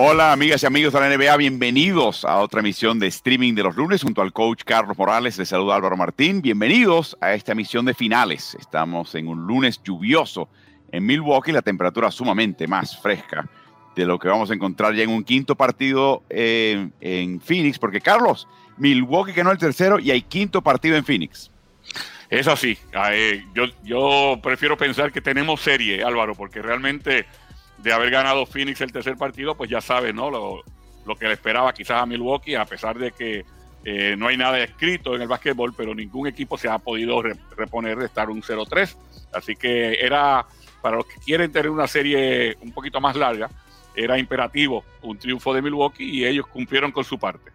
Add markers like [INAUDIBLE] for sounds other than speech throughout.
Hola amigas y amigos de la NBA, bienvenidos a otra emisión de streaming de los lunes junto al coach Carlos Morales. Les saluda Álvaro Martín. Bienvenidos a esta emisión de finales. Estamos en un lunes lluvioso en Milwaukee, la temperatura sumamente más fresca de lo que vamos a encontrar ya en un quinto partido eh, en Phoenix, porque Carlos, Milwaukee ganó el tercero y hay quinto partido en Phoenix. Es así. Eh, yo, yo prefiero pensar que tenemos serie, Álvaro, porque realmente de haber ganado Phoenix el tercer partido, pues ya sabes, ¿no? Lo, que le esperaba quizás a Milwaukee, a pesar de que eh, no hay nada escrito en el básquetbol, pero ningún equipo se ha podido reponer de estar un 0-3. Así que era, para los que quieren tener una serie un poquito más larga, era imperativo un triunfo de Milwaukee y ellos cumplieron con su parte.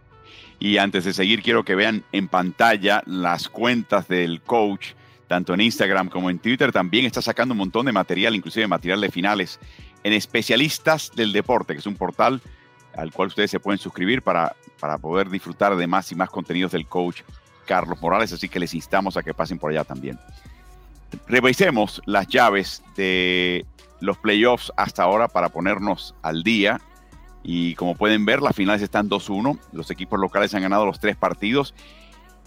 Y antes de seguir, quiero que vean en pantalla las cuentas del coach, tanto en Instagram como en Twitter. También está sacando un montón de material, inclusive material de finales en Especialistas del Deporte, que es un portal al cual ustedes se pueden suscribir para, para poder disfrutar de más y más contenidos del coach Carlos Morales, así que les instamos a que pasen por allá también. Revisemos las llaves de los playoffs hasta ahora para ponernos al día. Y como pueden ver, las finales están 2-1. Los equipos locales han ganado los tres partidos.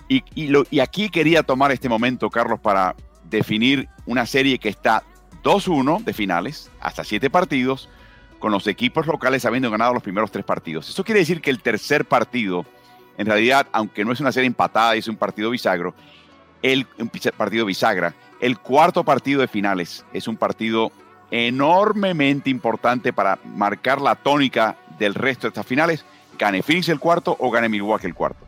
Y, y, aquí quería tomar este momento, Carlos, para definir una serie que está 2-1 de finales, hasta 7 partidos, con los equipos locales habiendo ganado los primeros 3 partidos. Eso quiere decir que el tercer partido, en realidad, aunque no es una serie empatada es un partido bisagro, el un partido bisagra, el cuarto partido de finales es un partido enormemente importante para marcar la tónica del resto de estas finales. Gane Phoenix el cuarto o gane Milwaukee el cuarto.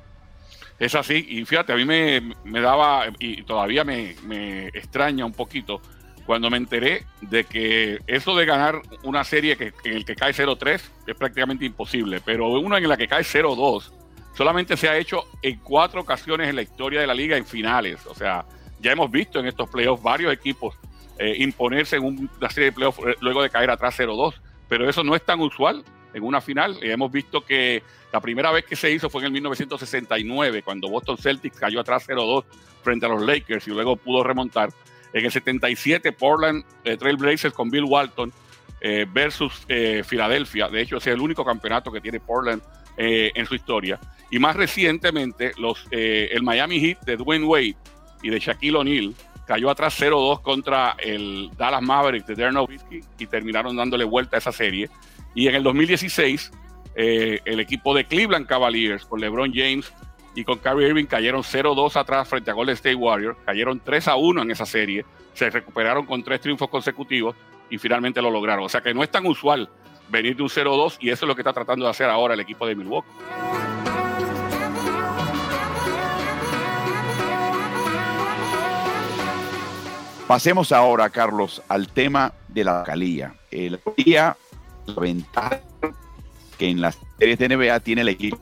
Es así, y fíjate, a mí me, daba, y todavía me extraña un poquito, cuando me enteré de que eso de ganar una serie que, en el que cae 0-3 es prácticamente imposible, pero uno en la que cae 0-2 solamente se ha hecho en cuatro ocasiones en la historia de la liga en finales. O sea, ya hemos visto en estos playoffs varios equipos eh, imponerse en una serie de playoffs eh, luego de caer atrás 0-2, pero eso no es tan usual en una final. hemos visto que la primera vez que se hizo fue en el 1969, cuando Boston Celtics cayó atrás 0-2 frente a los Lakers y luego pudo remontar. En el 77, Portland eh, Trail Blazers con Bill Walton eh, versus eh, Filadelfia. De hecho, ese es el único campeonato que tiene Portland en su historia. Y más recientemente, el Miami Heat de Dwayne Wade y de Shaquille O'Neal cayó atrás 0-2 contra el Dallas Mavericks de Darren Nowitzki y terminaron dándole vuelta a esa serie. Y en el 2016, el equipo de Cleveland Cavaliers con LeBron James y con Kyrie Irving cayeron 0-2 atrás frente a Golden State Warriors, cayeron 3-1 en esa serie, se recuperaron con tres triunfos consecutivos y finalmente lo lograron. O sea que no es tan usual venir de un 0-2 y eso es lo que está tratando de hacer ahora el equipo de Milwaukee. Pasemos ahora, Carlos, al tema de la localía. El día, la ventaja que en las series de NBA tiene el equipo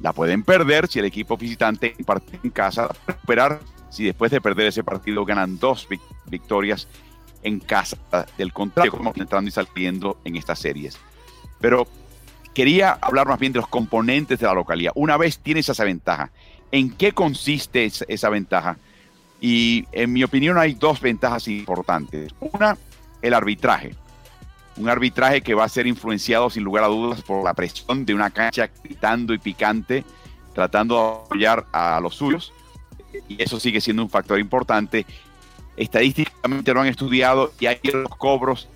la pueden perder si el equipo visitante parte en casa, esperar si después de perder ese partido ganan dos victorias en casa. Del contrario, como entrando y saliendo en estas series. Pero quería hablar más bien de los componentes de la localidad. Una vez tienes esa ventaja, ¿en qué consiste esa ventaja? Y en mi opinión hay dos ventajas importantes. Una, el arbitraje un arbitraje que va a ser influenciado sin lugar a dudas por la presión de una cancha gritando y picante, tratando de apoyar a los suyos, y eso sigue siendo un factor importante. Estadísticamente lo han estudiado y hay los cobros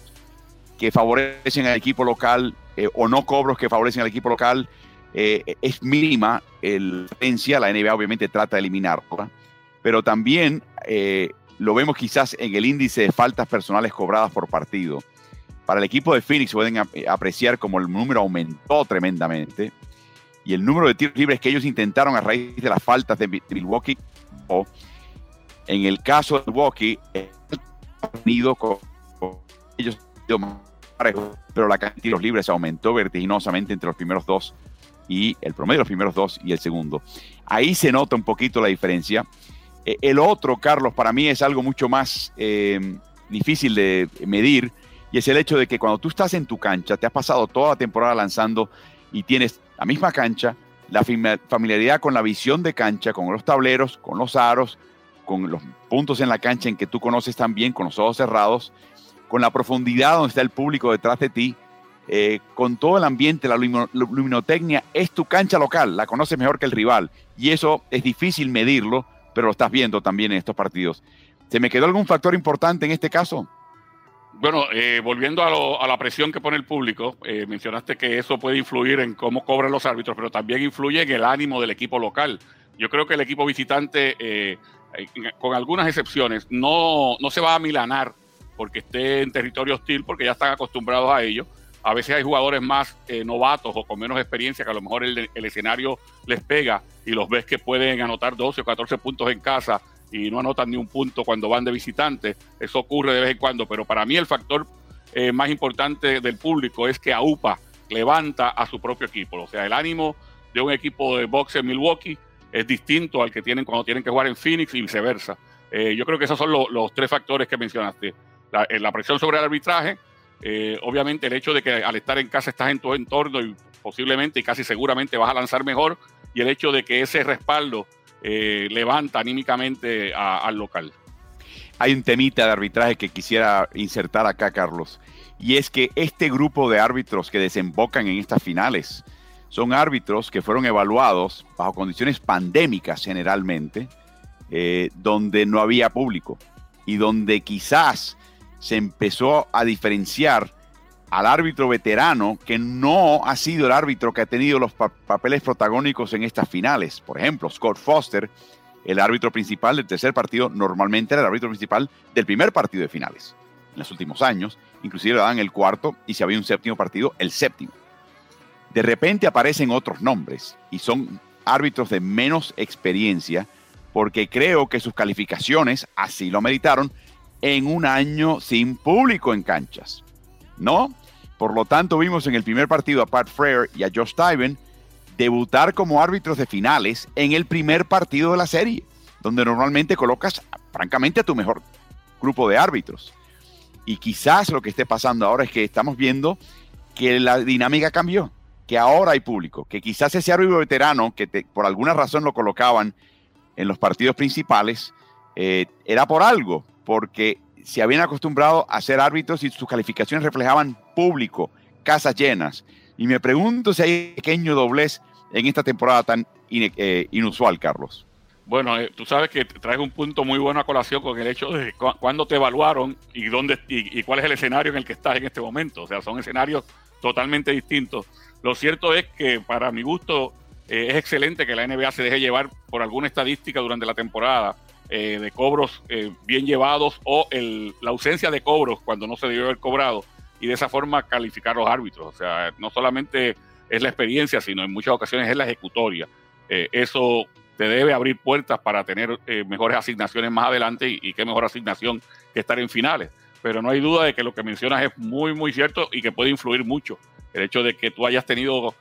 que favorecen al equipo local eh, o no cobros que favorecen al equipo local. Eh, es mínima la diferencia, la NBA obviamente trata de eliminarla, pero también eh, lo vemos quizás en el índice de faltas personales cobradas por partido para el equipo de Phoenix pueden apreciar como el número aumentó tremendamente y el número de tiros libres que ellos intentaron a raíz de las faltas de Milwaukee o en el caso de Milwaukee tenido con ellos pero la cantidad de tiros libres aumentó vertiginosamente entre los primeros dos y el promedio de los primeros dos y el segundo. Ahí se nota un poquito la diferencia. E, el otro, Carlos, para mí es algo mucho más eh, difícil de medir y es el hecho de que cuando tú estás en tu cancha, te has pasado toda la temporada lanzando y tienes la misma cancha, la familiaridad con la visión de cancha, con los tableros, con los aros, con los puntos en la cancha en que tú conoces también, con los ojos cerrados, con la profundidad donde está el público detrás de ti, eh, con todo el ambiente, la luminotecnia, es tu cancha local, la conoces mejor que el rival. Y eso es difícil medirlo, pero lo estás viendo también en estos partidos. ¿Se me quedó algún factor importante en este caso? Bueno, eh, volviendo a, la presión que pone el público, eh, mencionaste que eso puede influir en cómo cobran los árbitros, pero también influye en el ánimo del equipo local. Yo creo que el equipo visitante, con algunas excepciones, no, no se va a milanar porque esté en territorio hostil, porque ya están acostumbrados a ello. A veces hay jugadores más eh, novatos o con menos experiencia que a lo mejor el, escenario les pega y los ves que pueden anotar 12 o 14 puntos en casa y no anotan ni un punto cuando van de visitante. Eso ocurre de vez en cuando, pero para mí el factor eh, más importante del público es que AUPA levanta a su propio equipo. O sea, el ánimo de un equipo de boxe en Milwaukee es distinto al que tienen cuando tienen que jugar en Phoenix y viceversa. Eh, yo creo que esos son los tres factores que mencionaste. Eh, la, presión sobre el arbitraje, eh, obviamente el hecho de que al estar en casa estás en tu entorno y posiblemente y casi seguramente vas a lanzar mejor, y el hecho de que ese respaldo eh, levanta anímicamente al local. Hay un temita de arbitraje que quisiera insertar acá, Carlos, y es que este grupo de árbitros que desembocan en estas finales son árbitros que fueron evaluados bajo condiciones pandémicas generalmente, donde no había público y donde quizás se empezó a diferenciar al árbitro veterano que no ha sido el árbitro que ha tenido los papeles protagónicos en estas finales. Por ejemplo, Scott Foster, el árbitro principal del tercer partido, normalmente era el árbitro principal del primer partido de finales. En los últimos años, inclusive le dan el cuarto y si había un séptimo partido, el séptimo. De repente aparecen otros nombres y son árbitros de menos experiencia porque creo que sus calificaciones así lo meditaron en un año sin público en canchas, ¿no? Por lo tanto, vimos en el primer partido a Pat Frere y a Josh Tyven debutar como árbitros de finales en el primer partido de la serie, donde normalmente colocas, francamente, a tu mejor grupo de árbitros. Y quizás lo que esté pasando ahora es que estamos viendo que la dinámica cambió, que ahora hay público, que quizás ese árbitro veterano que por alguna razón lo colocaban en los partidos principales eh, era por algo, porque se habían acostumbrado a ser árbitros y sus calificaciones reflejaban público, casas llenas. Y me pregunto si hay pequeño doblez en esta temporada tan eh, inusual, Carlos. Bueno, eh, tú sabes que traes un punto muy bueno a colación con el hecho de cuándo te evaluaron y dónde y, cuál es el escenario en el que estás en este momento. O sea, son escenarios totalmente distintos. Lo cierto es que para mi gusto eh, es excelente que la NBA se deje llevar por alguna estadística durante la temporada eh, de cobros eh, bien llevados o la ausencia de cobros cuando no se debió haber cobrado y de esa forma calificar los árbitros. O sea, no solamente es la experiencia, sino en muchas ocasiones es la ejecutoria. Eh, eso te debe abrir puertas para tener mejores asignaciones más adelante y, qué mejor asignación que estar en finales. Pero no hay duda de que lo que mencionas es muy, muy cierto y que puede influir mucho. El hecho de que tú hayas tenido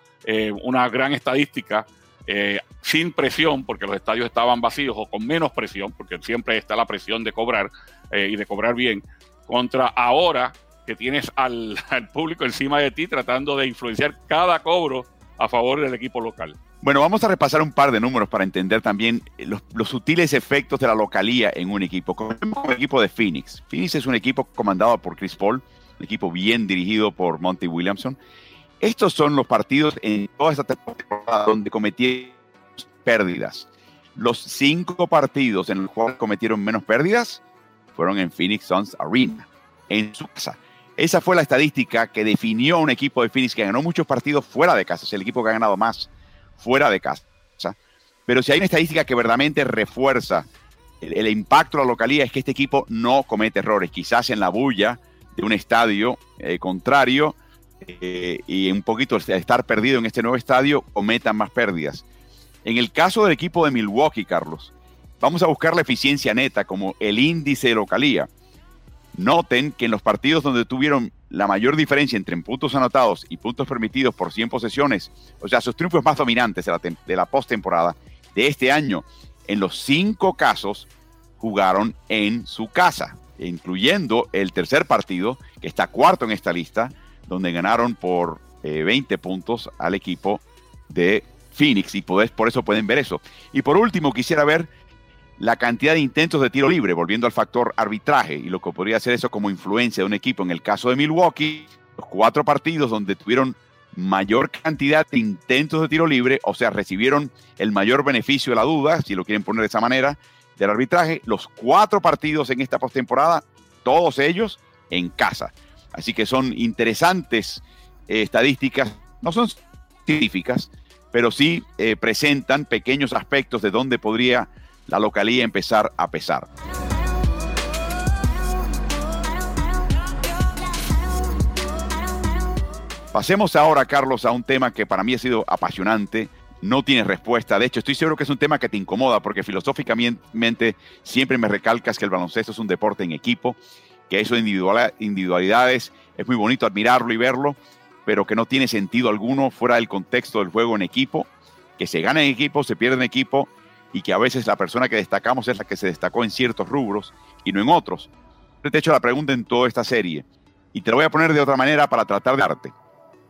una gran estadística eh, sin presión, porque los estadios estaban vacíos, o con menos presión, porque siempre está la presión de cobrar eh, y de cobrar bien, contra ahora que tienes al, [LAUGHS] público encima de ti tratando de influenciar cada cobro a favor del equipo local. Bueno, vamos a repasar un par de números para entender también los, sutiles efectos de la localía en un equipo. Como el equipo de Phoenix. Phoenix es un equipo comandado por Chris Paul, un equipo bien dirigido por Monty Williamson. Estos son los partidos en toda esta temporada donde cometieron pérdidas. Los cinco partidos en los cuales cometieron menos pérdidas fueron en Phoenix Suns Arena, en su casa. Esa fue la estadística que definió un equipo de Phoenix que ganó muchos partidos fuera de casa. Es el equipo que ha ganado más fuera de casa. Pero si hay una estadística que verdaderamente refuerza el, el impacto de la localidad es que este equipo no comete errores. Quizás en la bulla de un estadio eh, contrario eh, y un poquito estar perdido en este nuevo estadio cometan más pérdidas. En el caso del equipo de Milwaukee, Carlos, vamos a buscar la eficiencia neta como el índice de localía. Noten que en los partidos donde tuvieron la mayor diferencia entre puntos anotados y puntos permitidos por 100 posesiones, o sea, sus triunfos más dominantes de la, de la postemporada de este año, en los cinco casos jugaron en su casa, incluyendo el tercer partido, que está cuarto en esta lista, donde ganaron por 20 eh, puntos al equipo de Phoenix y por eso pueden ver eso. Y por último, quisiera ver la cantidad de intentos de tiro libre, volviendo al factor arbitraje y lo que podría hacer eso como influencia de un equipo. En el caso de Milwaukee, los cuatro partidos donde tuvieron mayor cantidad de intentos de tiro libre, o sea, recibieron el mayor beneficio de la duda, si lo quieren poner de esa manera, del arbitraje, los cuatro partidos en esta postemporada, todos ellos en casa. Así que son interesantes eh, estadísticas, no son científicas, pero sí eh, presentan pequeños aspectos de dónde podría la localía empezar a pesar. Pasemos ahora, Carlos, a un tema que para mí ha sido apasionante, no tiene respuesta. De hecho, estoy seguro que es un tema que te incomoda porque filosóficamente siempre me recalcas que el baloncesto es un deporte en equipo, que eso de individualidades es muy bonito admirarlo y verlo, pero que no tiene sentido alguno fuera del contexto del juego en equipo, que se gana en equipo, se pierde en equipo y que a veces la persona que destacamos es la que se destacó en ciertos rubros y no en otros. Te he hecho la pregunta en toda esta serie y te lo voy a poner de otra manera para tratar de darte.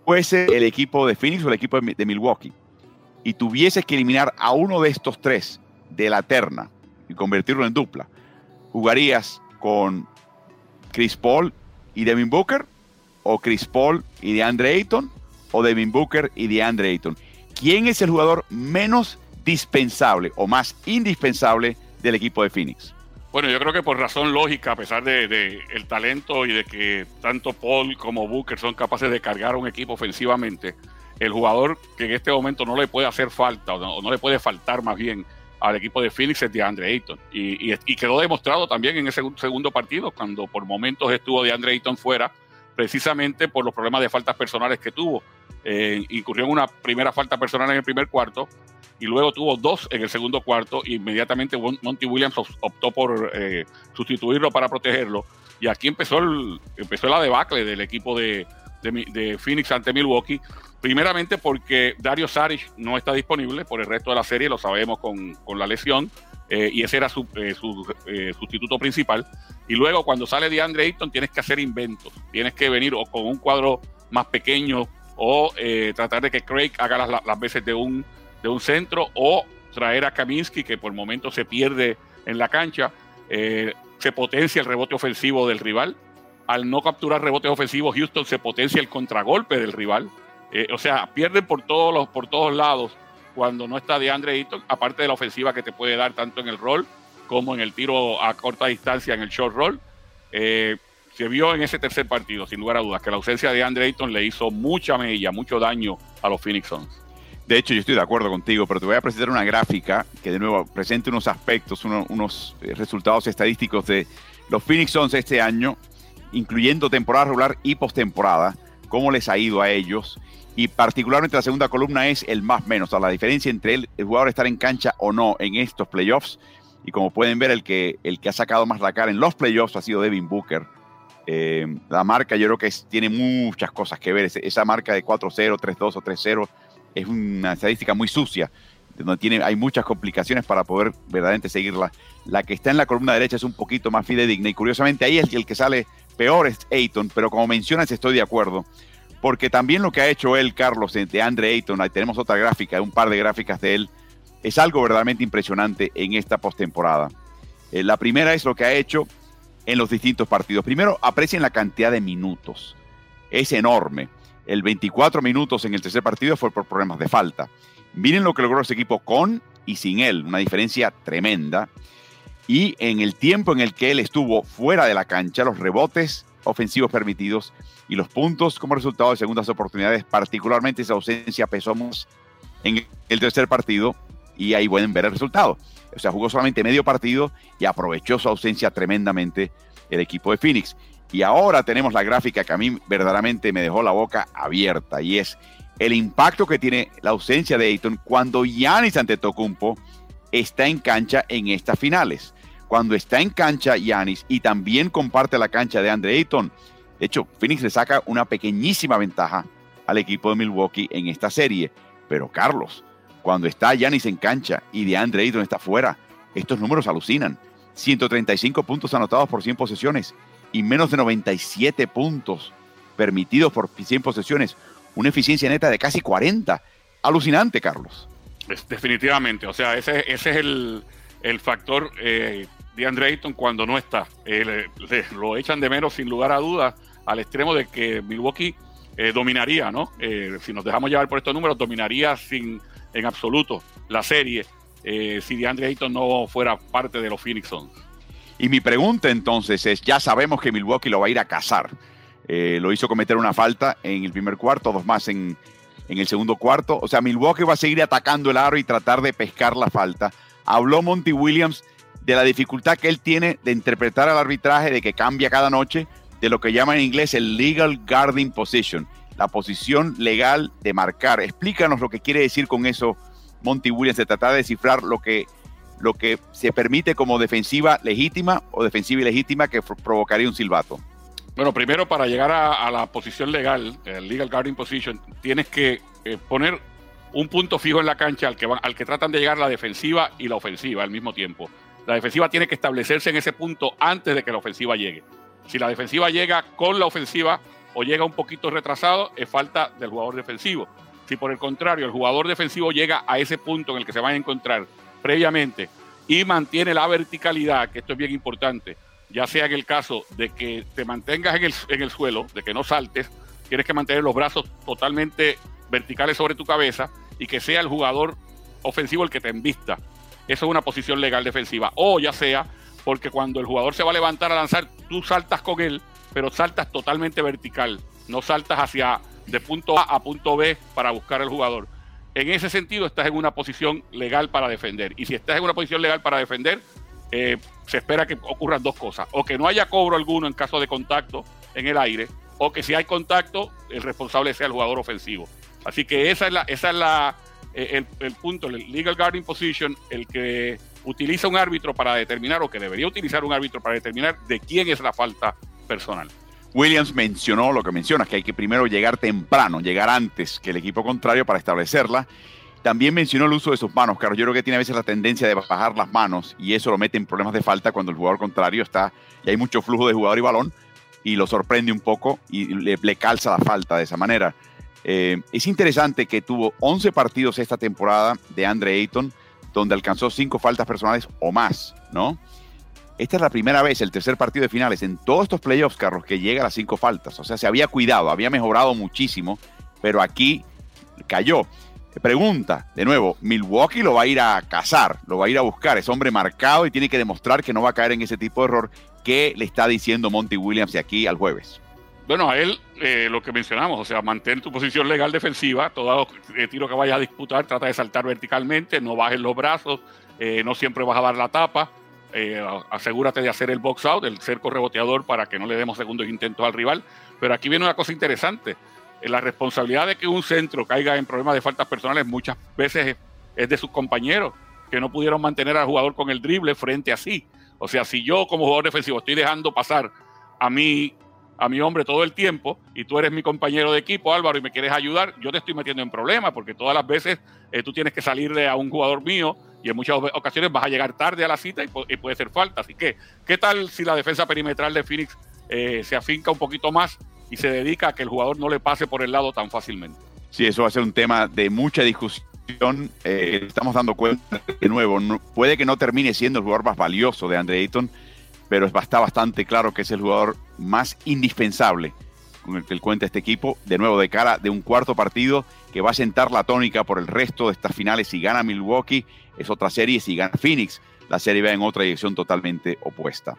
Fuese el equipo de Phoenix o el equipo de Milwaukee y tuvieses que eliminar a uno de estos tres de la terna y convertirlo en dupla, ¿jugarías con Chris Paul y Devin Booker o Chris Paul y DeAndre Ayton o Devin Booker y DeAndre Ayton. ¿Quién es el jugador menos dispensable o más indispensable del equipo de Phoenix? Bueno, yo creo que por razón lógica, a pesar de, el talento y de que tanto Paul como Booker son capaces de cargar un equipo ofensivamente, el jugador que en este momento no le puede hacer falta o no, le puede faltar más bien al equipo de Phoenix es DeAndre Ayton. Y, y, quedó demostrado también en ese segundo partido, cuando por momentos estuvo DeAndre Ayton fuera precisamente por los problemas de faltas personales que tuvo. Eh, incurrió en una primera falta personal en el primer cuarto y luego tuvo dos en el segundo cuarto. inmediatamente Monty Williams optó por eh, sustituirlo para protegerlo. Y aquí empezó, el, empezó la debacle del equipo de, de, Phoenix ante Milwaukee. Primeramente porque Dario Saric no está disponible por el resto de la serie, lo sabemos con, con la lesión. Eh, y ese era su, eh, eh, sustituto principal. Y luego cuando sale DeAndre Ayton tienes que hacer inventos, tienes que venir o con un cuadro más pequeño o tratar de que Craig haga las, veces de un, de un centro o traer a Kaminsky que por momento se pierde en la cancha, se potencia el rebote ofensivo del rival. Al no capturar rebotes ofensivos, Houston se potencia el contragolpe del rival. o sea, pierden por todos, los, por todos lados cuando no está DeAndre Ayton, aparte de la ofensiva que te puede dar tanto en el rol como en el tiro a corta distancia en el short roll. Eh, se vio en ese tercer partido, sin lugar a dudas, que la ausencia de DeAndre Ayton le hizo mucha mella, mucho daño a los Phoenix Suns. De hecho, yo estoy de acuerdo contigo, pero te voy a presentar una gráfica que de nuevo presente unos aspectos, unos eh, resultados estadísticos de los Phoenix Suns este año, incluyendo temporada regular y postemporada, cómo les ha ido a ellos y particularmente la segunda columna es el más menos, o sea, la diferencia entre el, jugador estar en cancha o no en estos playoffs. Y como pueden ver, el que, el que ha sacado más la cara en los playoffs ha sido Devin Booker. Eh, la marca yo creo que tiene muchas cosas que ver. Esa marca de 4-0, 3-2 o 3-0 es una estadística muy sucia, donde tiene, hay muchas complicaciones para poder verdaderamente seguirla. La que está en la columna derecha es un poquito más fidedigna y curiosamente ahí es el que sale peor es Ayton, pero como mencionas estoy de acuerdo porque también lo que ha hecho él, Carlos, de Andre Ayton, ahí tenemos otra gráfica, un par de gráficas de él, es algo verdaderamente impresionante en esta postemporada. Eh, la primera es lo que ha hecho en los distintos partidos. Primero, aprecien la cantidad de minutos. Es enorme. El 24 minutos en el tercer partido fue por problemas de falta. Miren lo que logró ese equipo con y sin él, una diferencia tremenda. Y en el tiempo en el que él estuvo fuera de la cancha, los rebotes ofensivos permitidos y los puntos como resultado de segundas oportunidades, particularmente esa ausencia pesó más en el tercer partido y ahí pueden ver el resultado. O sea, jugó solamente medio partido y aprovechó su ausencia tremendamente el equipo de Phoenix. Y ahora tenemos la gráfica que a mí verdaderamente me dejó la boca abierta y es el impacto que tiene la ausencia de Ayton cuando Giannis Antetokounmpo está en cancha en estas finales. Cuando está en cancha Giannis y también comparte la cancha de Andre Ayton, de hecho, Phoenix le saca una pequeñísima ventaja al equipo de Milwaukee en esta serie. Pero Carlos, cuando está Giannis en cancha y de Andre Ayton está fuera, estos números alucinan. 135 puntos anotados por 100 posesiones y menos de 97 puntos permitidos por 100 posesiones. Una eficiencia neta de casi 40. Alucinante, Carlos. Definitivamente, o sea, ese, ese es el, el factor eh, de Andre Ayton cuando no está. Eh, lo echan de menos sin lugar a dudas al extremo de que Milwaukee eh, dominaría, ¿no? si nos dejamos llevar por estos números, dominaría sin en absoluto la serie si DeAndre Ayton no fuera parte de los Phoenix Suns. Y mi pregunta entonces es, ya sabemos que Milwaukee lo va a ir a cazar. lo hizo cometer una falta en el primer cuarto, dos más en, en el segundo cuarto. O sea, Milwaukee va a seguir atacando el aro y tratar de pescar la falta habló Monty Williams de la dificultad que él tiene de interpretar al arbitraje, de que cambia cada noche, de lo que llama en inglés el legal guarding position, la posición legal de marcar. Explícanos lo que quiere decir con eso, Monty Williams, de tratar de descifrar lo que, lo que se permite como defensiva legítima o defensiva ilegítima que provocaría un silbato. Bueno, primero para llegar a, la posición legal, el legal guarding position, tienes que eh, poner un punto fijo en la cancha al que, al que tratan de llegar la defensiva y la ofensiva al mismo tiempo. La defensiva tiene que establecerse en ese punto antes de que la ofensiva llegue. Si la defensiva llega con la ofensiva o llega un poquito retrasado, es falta del jugador defensivo. Si por el contrario el jugador defensivo llega a ese punto en el que se van a encontrar previamente y mantiene la verticalidad, que esto es bien importante, ya sea en el caso de que te mantengas en el, en el suelo, de que no saltes, tienes que mantener los brazos totalmente verticales sobre tu cabeza y que sea el jugador ofensivo el que te envista. Eso es una posición legal defensiva. O ya sea porque cuando el jugador se va a levantar a lanzar, tú saltas con él, pero saltas totalmente vertical. No saltas hacia de punto A a punto B para buscar al jugador. En ese sentido, estás en una posición legal para defender. Y si estás en una posición legal para defender, eh, se espera que ocurran dos cosas. O que no haya cobro alguno en caso de contacto en el aire, o que si hay contacto, el responsable sea el jugador ofensivo. Así que esa es la, esa es la, eh, el, punto, el legal guarding position, el que utiliza un árbitro para determinar o que debería utilizar un árbitro para determinar de quién es la falta personal. Williams mencionó lo que mencionas, que hay que primero llegar temprano, llegar antes que el equipo contrario para establecerla. También mencionó el uso de sus manos. Claro, yo creo que tiene a veces la tendencia de bajar las manos y eso lo mete en problemas de falta cuando el jugador contrario está y hay mucho flujo de jugador y balón y lo sorprende un poco y le, le calza la falta de esa manera. Eh, es interesante que tuvo 11 partidos esta temporada de Andre Ayton, donde alcanzó 5 faltas personales o más, ¿no? Esta es la primera vez, el tercer partido de finales, en todos estos playoffs, Carlos, que llega a las 5 faltas. O sea, se había cuidado, había mejorado muchísimo, pero aquí cayó. Pregunta, de nuevo, Milwaukee lo va a ir a cazar, lo va a ir a buscar, es hombre marcado y tiene que demostrar que no va a caer en ese tipo de error. ¿Qué le está diciendo Monty Williams de aquí al jueves? Bueno, a él eh, lo que mencionamos, o sea, mantén tu posición legal defensiva, todo eh, tiro que vayas a disputar, trata de saltar verticalmente, no bajes los brazos, eh, no siempre vas a dar la tapa, asegúrate de hacer el box out, el cerco reboteador para que no le demos segundos intentos al rival. Pero aquí viene una cosa interesante, la responsabilidad de que un centro caiga en problemas de faltas personales muchas veces es de sus compañeros, que no pudieron mantener al jugador con el drible frente a sí. O sea, si yo como jugador defensivo estoy dejando pasar a mi a mi hombre todo el tiempo y tú eres mi compañero de equipo, Álvaro, y me quieres ayudar, yo te estoy metiendo en problemas porque todas las veces eh, tú tienes que salirle a un jugador mío y en muchas ocasiones vas a llegar tarde a la cita y, puede ser falta. Así que, ¿qué tal si la defensa perimetral de Phoenix eh, se afinca un poquito más y se dedica a que el jugador no le pase por el lado tan fácilmente? Sí, eso va a ser un tema de mucha discusión. Eh, estamos dando cuenta de nuevo, puede que no termine siendo el jugador más valioso de Andre Ayton, pero está bastante claro que es el jugador más indispensable con el que cuenta este equipo, de nuevo de cara de un cuarto partido que va a sentar la tónica por el resto de estas finales. Si gana Milwaukee, es otra serie, si gana Phoenix, la serie va en otra dirección totalmente opuesta.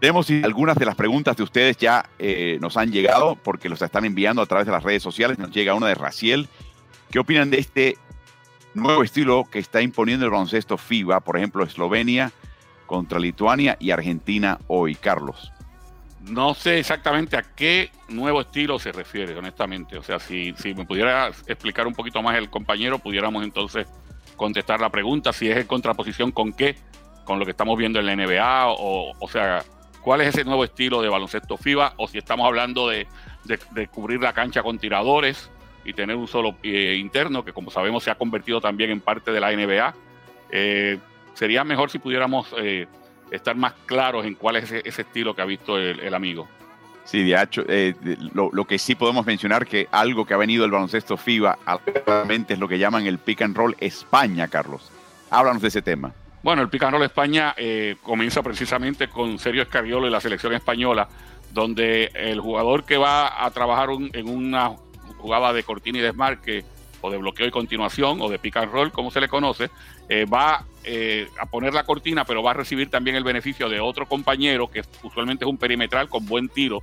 Vemos si algunas de las preguntas de ustedes ya eh, nos han llegado, porque los están enviando a través de las redes sociales. Nos llega una de Raciel. ¿Qué opinan de este nuevo estilo que está imponiendo el baloncesto FIBA? Por ejemplo, Eslovenia contra Lituania y Argentina hoy, Carlos. No sé exactamente a qué nuevo estilo se refiere, honestamente. O sea, si, si me pudiera explicar un poquito más el compañero, pudiéramos entonces contestar la pregunta, si es en contraposición con qué, con lo que estamos viendo en la NBA, o, o sea, cuál es ese nuevo estilo de baloncesto FIBA, o si estamos hablando de, de, cubrir la cancha con tiradores y tener un solo pie interno, que como sabemos se ha convertido también en parte de la NBA. Eh, sería mejor si pudiéramos eh, estar más claros en cuál es ese, estilo que ha visto el, amigo. Sí, de hecho, eh, lo, lo, que sí podemos mencionar que algo que ha venido el baloncesto FIBA actualmente es lo que llaman el pick and roll España, Carlos. Háblanos de ese tema. Bueno, el roll España eh, comienza precisamente con Sergio Escariolo y la selección española, donde el jugador que va a trabajar en una jugada de cortina y desmarque o de bloqueo y continuación o de pick and roll, como se le conoce, eh, va eh, a poner la cortina, pero va a recibir también el beneficio de otro compañero, que usualmente es un perimetral con buen tiro,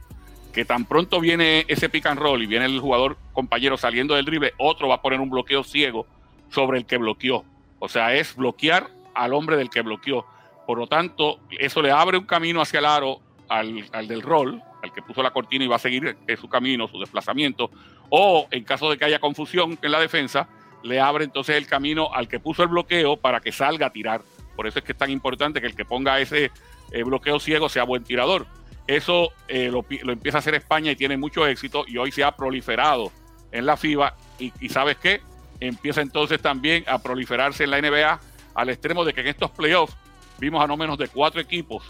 que tan pronto viene ese pick and roll y viene el jugador compañero saliendo del drible, otro va a poner un bloqueo ciego sobre el que bloqueó. O sea, es bloquear al hombre del que bloqueó. Por lo tanto, eso le abre un camino hacia el aro al, al del rol, al que puso la cortina y va a seguir su camino, su desplazamiento, o en caso de que haya confusión en la defensa, le abre entonces el camino al que puso el bloqueo para que salga a tirar. Por eso es que es tan importante que el que ponga ese eh, bloqueo ciego sea buen tirador. Eso eh, lo, empieza a hacer España y tiene mucho éxito y hoy se ha proliferado en la FIBA y, y sabes qué, empieza entonces también a proliferarse en la NBA al extremo de que en estos playoffs vimos a no menos de cuatro equipos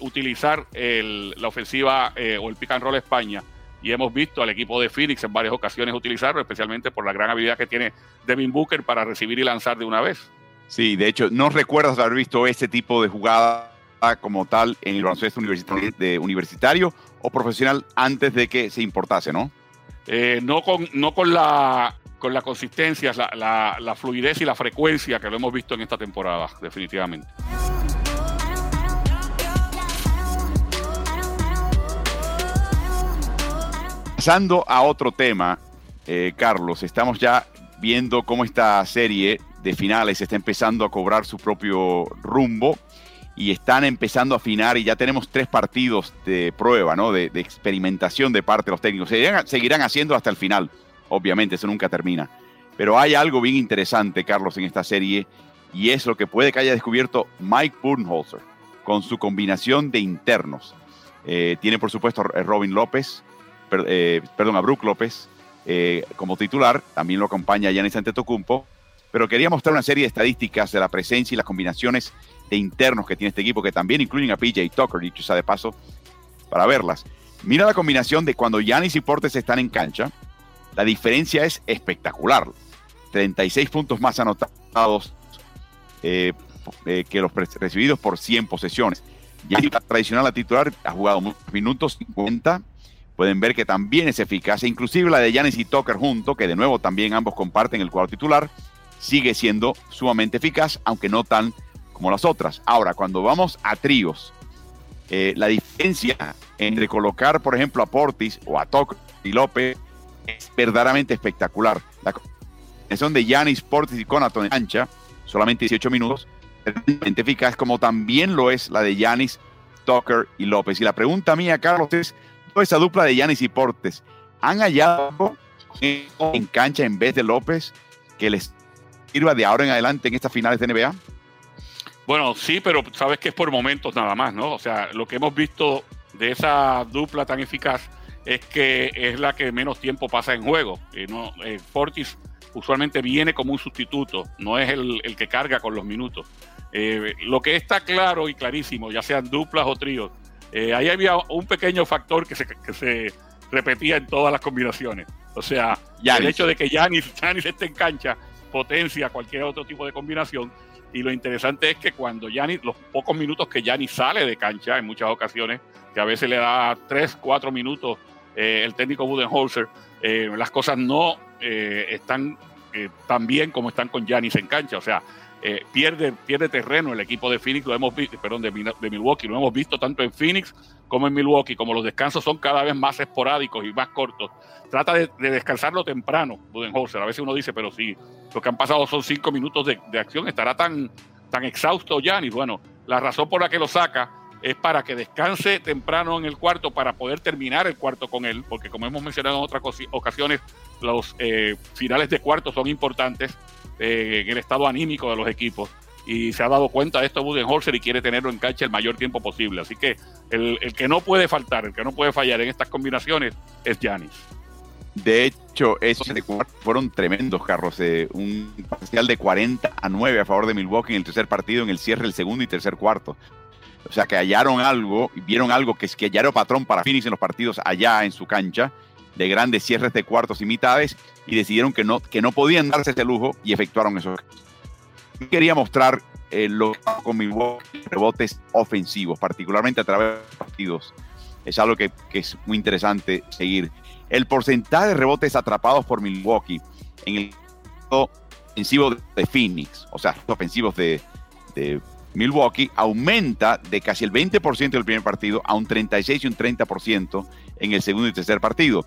utilizar la ofensiva eh, o el pick and roll España y hemos visto al equipo de Phoenix en varias ocasiones utilizarlo, especialmente por la gran habilidad que tiene Devin Booker para recibir y lanzar de una vez. Sí, de hecho, ¿no recuerdas haber visto este tipo de jugada como tal en el baloncesto universitario, o profesional antes de que se importase, no? Eh, no con, no con la con la consistencia, la, fluidez y la frecuencia que lo hemos visto en esta temporada, definitivamente. Pasando a otro tema, eh, Carlos, estamos ya viendo cómo esta serie de finales está empezando a cobrar su propio rumbo y están empezando a afinar y ya tenemos tres partidos de prueba, ¿no? De, experimentación de parte de los técnicos. seguirán haciendo hasta el final, obviamente, eso nunca termina. Pero hay algo bien interesante, Carlos, en esta serie y es lo que puede que haya descubierto Mike Burnholzer con su combinación de internos. Eh, tiene, por supuesto, Robin López, eh, perdón, a Brook López eh, como titular, también lo acompaña Yanis Antetokounmpo, pero quería mostrar una serie de estadísticas de la presencia y las combinaciones de internos que tiene este equipo, que también incluyen a PJ Tucker, dicho sea de paso, para verlas. Mira la combinación de cuando Yanis y Portes están en cancha, la diferencia es espectacular. 36 puntos más anotados eh, que los recibidos por 100 posesiones. Yanis tradicional a titular ha jugado muchos minutos, 50, pueden ver que también es eficaz, e inclusive la de Yanis y Tucker junto, que de nuevo también ambos comparten el cuadro titular, sigue siendo sumamente eficaz, aunque no tan como las otras. Ahora, cuando vamos a tríos, eh, la diferencia entre colocar, por ejemplo, a Portis o a Tucker y López es verdaderamente espectacular. La combinación de Yanis, Portis y Conaton en ancha, solamente 18 minutos, es eficaz, como también lo es la de Yanis, Tucker y López. Y la pregunta mía, Carlos, es esa dupla de Yanis y Portes, ¿han hallado en cancha en vez de López que les sirva de ahora en adelante en estas finales de NBA? Bueno, sí, pero sabes que es por momentos nada más, ¿no? O sea, lo que hemos visto de esa dupla tan eficaz es que es la que menos tiempo pasa en juego. Y no, eh, Portis usualmente viene como un sustituto, no es el, que carga con los minutos. Eh, lo que está claro y clarísimo, ya sean duplas o tríos, eh, ahí había un pequeño factor que se, que se repetía en todas las combinaciones. O sea, el hecho de que Yanis, [LAUGHS] esté en cancha potencia cualquier otro tipo de combinación. Y lo interesante es que cuando Yanis, los pocos minutos que Yanis sale de cancha, en muchas ocasiones, que a veces le da 3, 4 minutos eh, el técnico Budenholzer, eh, las cosas no están tan bien como están con Yanis en cancha. O sea, eh, pierde, pierde terreno el equipo de Phoenix, lo hemos visto, perdón, de, Milwaukee, lo hemos visto tanto en Phoenix como en Milwaukee, como los descansos son cada vez más esporádicos y más cortos. Trata de, descansarlo temprano, Budenholzer. A veces uno dice, pero si lo que han pasado son cinco minutos de, acción, estará tan, tan exhausto. Y bueno, la razón por la que lo saca es para que descanse temprano en el cuarto para poder terminar el cuarto con él, porque como hemos mencionado en otras ocasiones, los eh, finales de cuarto son importantes eh, en el estado anímico de los equipos. Y se ha dado cuenta de esto Budenholzer y quiere tenerlo en cancha el mayor tiempo posible. Así que el, el que no puede faltar, el que no puede fallar en estas combinaciones es Giannis. De hecho, esos fueron tremendos, Carlos. Eh, un parcial de 40 a 9 a favor de Milwaukee en el tercer partido, en el cierre del segundo y tercer cuarto. O sea, que hallaron algo, vieron algo que que hallaron patrón para Phoenix en los partidos allá en su cancha, de grandes cierres de cuartos y mitades, y decidieron que no, que no podían darse ese lujo y efectuaron eso. Quería mostrar eh, los con Milwaukee rebotes ofensivos, particularmente a través de partidos. Es algo que, que es muy interesante seguir el porcentaje de rebotes atrapados por Milwaukee en el ofensivo de Phoenix, o sea, los ofensivos de, Milwaukee, aumenta de casi el 20% del primer partido a un 36 y un 30% en el segundo y tercer partido.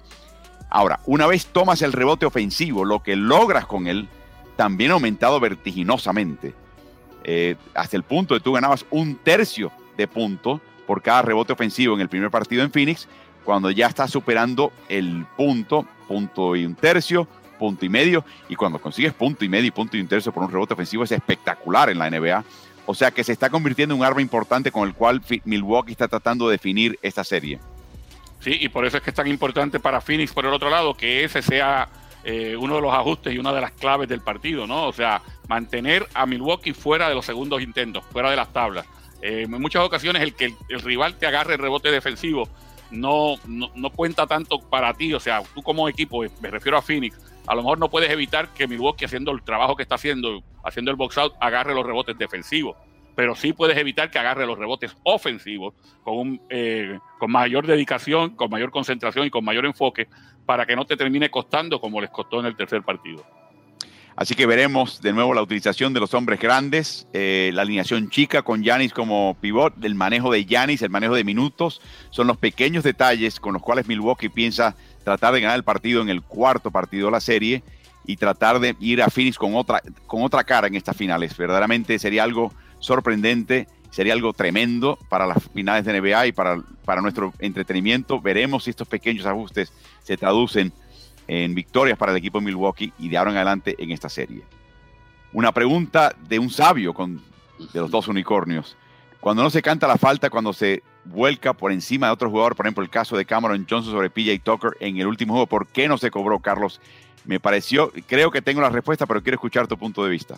Ahora, una vez tomas el rebote ofensivo, lo que logras con él también ha aumentado vertiginosamente. Eh, hasta el punto de tú ganabas un tercio de punto por cada rebote ofensivo en el primer partido en Phoenix cuando ya está superando el punto, punto y un tercio, punto y medio, y cuando consigues punto y medio y punto y un tercio por un rebote ofensivo es espectacular en la NBA. O sea que se está convirtiendo en un arma importante con el cual Milwaukee está tratando de definir esta serie. Sí, y por eso es que es tan importante para Phoenix por el otro lado que ese sea eh, uno de los ajustes y una de las claves del partido, ¿no? O sea, mantener a Milwaukee fuera de los segundos intentos, fuera de las tablas. Eh, en muchas ocasiones el que el rival te agarre el rebote defensivo no, no, cuenta tanto para ti. O sea, tú como equipo, me refiero a Phoenix, a lo mejor no puedes evitar que Milwaukee haciendo el trabajo que está haciendo, haciendo el box out, agarre los rebotes defensivos. Pero sí puedes evitar que agarre los rebotes ofensivos con, un, eh, con mayor dedicación, con mayor concentración y con mayor enfoque para que no te termine costando como les costó en el tercer partido. Así que veremos de nuevo la utilización de los hombres grandes, eh, la alineación chica con Yanis como pivot, el manejo de Yanis, el manejo de minutos, son los pequeños detalles con los cuales Milwaukee piensa tratar de ganar el partido en el cuarto partido de la serie y tratar de ir a Phoenix con otra, con otra cara en estas finales. Verdaderamente sería algo sorprendente, sería algo tremendo para las finales de NBA y para, para nuestro entretenimiento. Veremos si estos pequeños ajustes se traducen en victorias para el equipo de Milwaukee y de ahora en adelante en esta serie. Una pregunta de un sabio con, de los dos unicornios. Cuando no se canta la falta, cuando se vuelca por encima de otro jugador, por ejemplo el caso de Cameron Johnson sobre PJ Tucker en el último juego, ¿por qué no se cobró, Carlos? Me pareció, creo que tengo la respuesta, pero quiero escuchar tu punto de vista.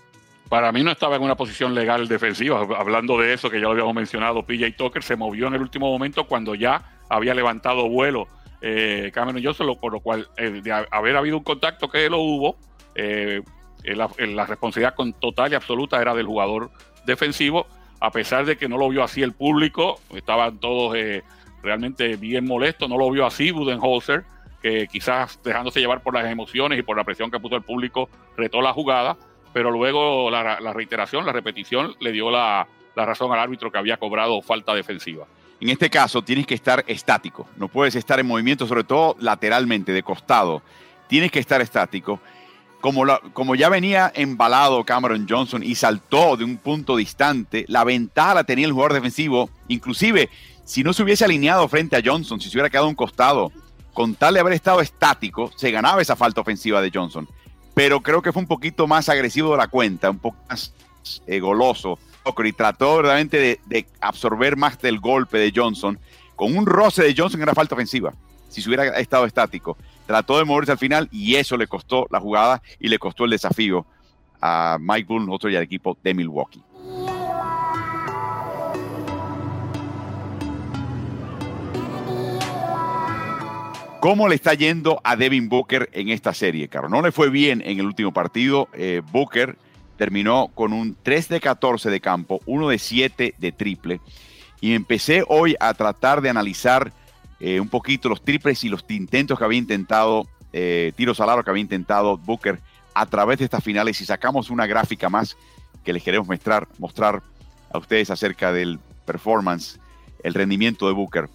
Para mí no estaba en una posición legal defensiva. Hablando de eso, que ya lo habíamos mencionado, PJ Tucker se movió en el último momento cuando ya había levantado vuelo eh, Cameron Johnson, por lo cual, eh, de haber habido un contacto que lo hubo, eh, la, la, responsabilidad con total y absoluta era del jugador defensivo, a pesar de que no lo vio así el público, estaban todos eh, realmente bien molestos, no lo vio así Budenholzer, que quizás dejándose llevar por las emociones y por la presión que puso el público, retó la jugada, pero luego la, reiteración, la repetición le dio la, la razón al árbitro que había cobrado falta defensiva. En este caso tienes que estar estático, no puedes estar en movimiento, sobre todo lateralmente, de costado. Tienes que estar estático. Como, como ya venía embalado Cameron Johnson y saltó de un punto distante, la ventaja la tenía el jugador defensivo. Inclusive, si no se hubiese alineado frente a Johnson, si se hubiera quedado a un costado, con tal de haber estado estático, se ganaba esa falta ofensiva de Johnson. Pero creo que fue un poquito más agresivo de la cuenta, un poco más eh, goloso y trató verdaderamente de, absorber más del golpe de Johnson. Con un roce de Johnson era falta ofensiva, si se hubiera estado estático. Trató de moverse al final y eso le costó la jugada y le costó el desafío a Mike otro y al equipo de Milwaukee. ¿Cómo le está yendo a Devin Booker en esta serie, Carlos? No le fue bien en el último partido. Eh, Booker terminó con un 3 de 14 de campo, 1 de 7 de triple. Y empecé hoy a tratar de analizar eh, un poquito los triples y los intentos que había intentado, eh, tiros al aro que había intentado Booker a través de estas finales. Y sacamos una gráfica más que les queremos mostrar, mostrar a ustedes acerca del performance, el rendimiento de Booker.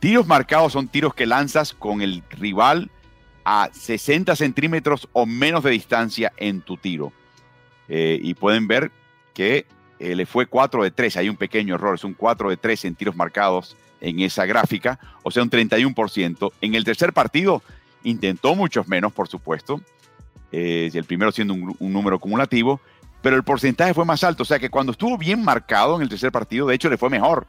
Tiros marcados son tiros que lanzas con el rival a 60 centímetros o menos de distancia en tu tiro. Eh, y pueden ver que eh, le fue 4 de 3. Hay un pequeño error, es un 4 de 3 en tiros marcados en esa gráfica, o sea, un 31%. En el tercer partido intentó muchos menos, por supuesto, eh, el primero siendo un, un, número acumulativo, pero el porcentaje fue más alto, o sea que cuando estuvo bien marcado en el tercer partido, de hecho le fue mejor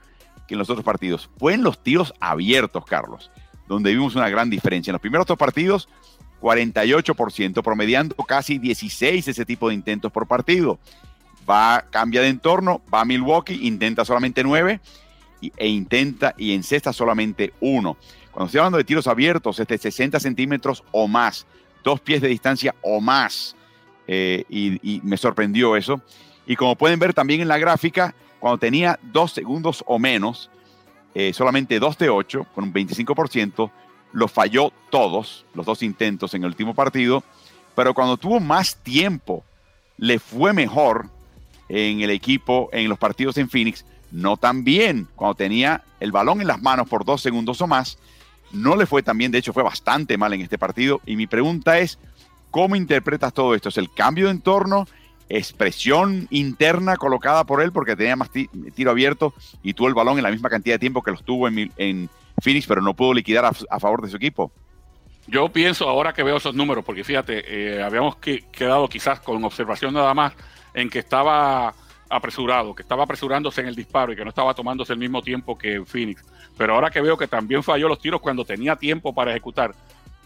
en los otros partidos. Fue en los tiros abiertos, Carlos, donde vimos una gran diferencia. En los primeros dos partidos, 48%, promediando casi 16 ese tipo de intentos por partido. Va, cambia de entorno, va a Milwaukee, intenta solamente 9 e intenta y encesta solamente 1. Cuando estoy hablando de tiros abiertos, este 60 centímetros o más, dos pies de distancia o más. Eh, y, me sorprendió eso. Y como pueden ver también en la gráfica, cuando tenía dos segundos o menos, eh, solamente 2 de 8, con un 25%, los falló todos, los dos intentos en el último partido. Pero cuando tuvo más tiempo, le fue mejor en el equipo, en los partidos en Phoenix, no tan bien. Cuando tenía el balón en las manos por dos segundos o más, no le fue tan bien. De hecho, fue bastante mal en este partido. Y mi pregunta es, ¿cómo interpretas todo esto? ¿Es el cambio de entorno? Expresión interna colocada por él porque tenía más tiro abierto y tuvo el balón en la misma cantidad de tiempo que los tuvo en, en Phoenix, pero no pudo liquidar a, favor de su equipo. Yo pienso ahora que veo esos números, porque fíjate, eh, habíamos que, quedado quizás con observación nada más en que estaba apresurado, que estaba apresurándose en el disparo y que no estaba tomándose el mismo tiempo que en Phoenix. Pero ahora que veo que también falló los tiros cuando tenía tiempo para ejecutar,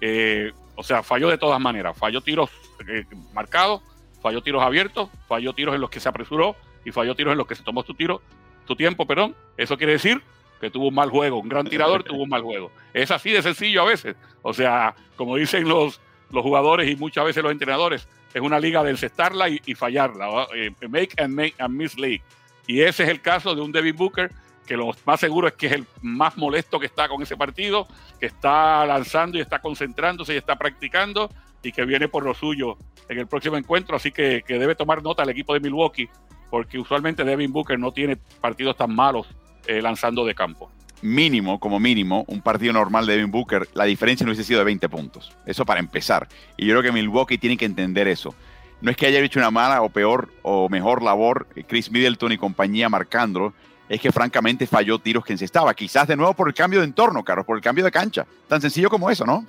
eh, o sea, falló de todas maneras, falló tiros eh, marcados falló tiros abiertos, falló tiros en los que se apresuró y falló tiros en los que se tomó su tiro, tu tiempo, perdón. Eso quiere decir que tuvo un mal juego, un gran tirador [LAUGHS] tuvo un mal juego. Es así de sencillo a veces. O sea, como dicen los, los jugadores y muchas veces los entrenadores, es una liga de encestarla y, y fallarla. Eh, make and make and miss league. Y ese es el caso de un Devin Booker que lo más seguro es que es el más molesto que está con ese partido, que está lanzando y está concentrándose y está practicando y que viene por lo suyo en el próximo encuentro, así que, que debe tomar nota el equipo de Milwaukee, porque usualmente Devin Booker no tiene partidos tan malos eh, lanzando de campo. Mínimo, como mínimo, un partido normal de Devin Booker, la diferencia no hubiese sido de 20 puntos. Eso para empezar. Y yo creo que Milwaukee tiene que entender eso. No es que haya hecho una mala o peor o mejor labor eh, Chris Middleton y compañía marcándolo, es que francamente falló tiros que encestaba. Quizás de nuevo por el cambio de entorno, Carlos, por el cambio de cancha. Tan sencillo como eso, ¿no?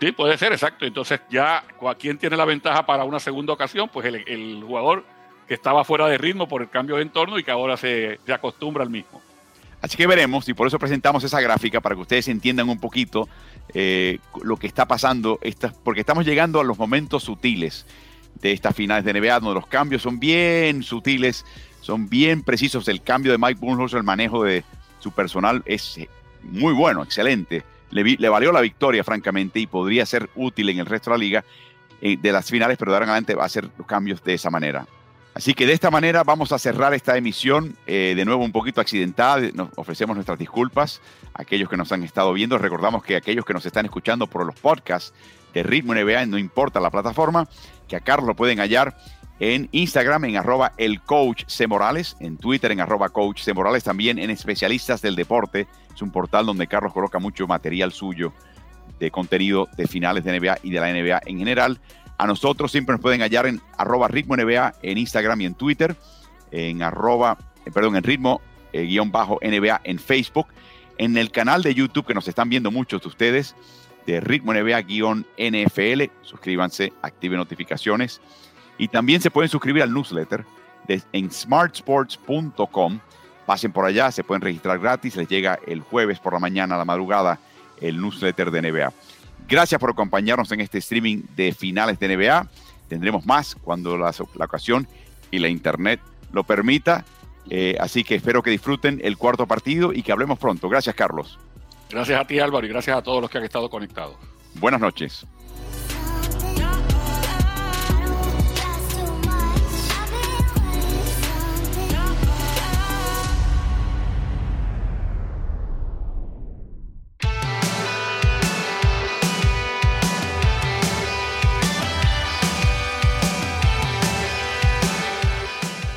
Sí, puede ser, exacto. Entonces ya, ¿quién tiene la ventaja para una segunda ocasión? Pues el, jugador que estaba fuera de ritmo por el cambio de entorno y que ahora se, acostumbra al mismo. Así que veremos, y por eso presentamos esa gráfica para que ustedes entiendan un poquito eh, lo que está pasando, porque estamos llegando a los momentos sutiles de estas finales de NBA, donde los cambios son bien sutiles, son bien precisos. El cambio de Mike Budenholzer, el manejo de su personal es muy bueno, excelente le, valió la victoria, francamente, y podría ser útil en el resto de la liga eh, de las finales, pero de ahora en adelante va a hacer los cambios de esa manera. Así que de esta manera vamos a cerrar esta emisión, eh, de nuevo un poquito accidentada, nos ofrecemos nuestras disculpas a aquellos que nos han estado viendo, recordamos que aquellos que nos están escuchando por los podcasts de Ritmo NBA, no importa la plataforma, que a Carlos lo pueden hallar en Instagram en arroba el en Twitter en arroba coach también en especialistas del deporte. Es un portal donde Carlos coloca mucho material suyo de contenido de finales de NBA y de la NBA en general. A nosotros siempre nos pueden hallar en arroba ritmo NBA en Instagram y en Twitter, en arroba, eh, perdón, en ritmo eh, guion bajo NBA en Facebook, en el canal de YouTube que nos están viendo muchos de ustedes, de ritmo NBA guion NFL. Suscríbanse, activen notificaciones y también se pueden suscribir al newsletter en smartsports.com. Pasen por allá, se pueden registrar gratis. Les llega el jueves por la mañana a la madrugada el newsletter de NBA. Gracias por acompañarnos en este streaming de finales de NBA. Tendremos más cuando la, ocasión y la internet lo permita. Eh, así que espero que disfruten el cuarto partido y que hablemos pronto. Gracias, Carlos. Gracias a ti, Álvaro, y gracias a todos los que han estado conectados. Buenas noches.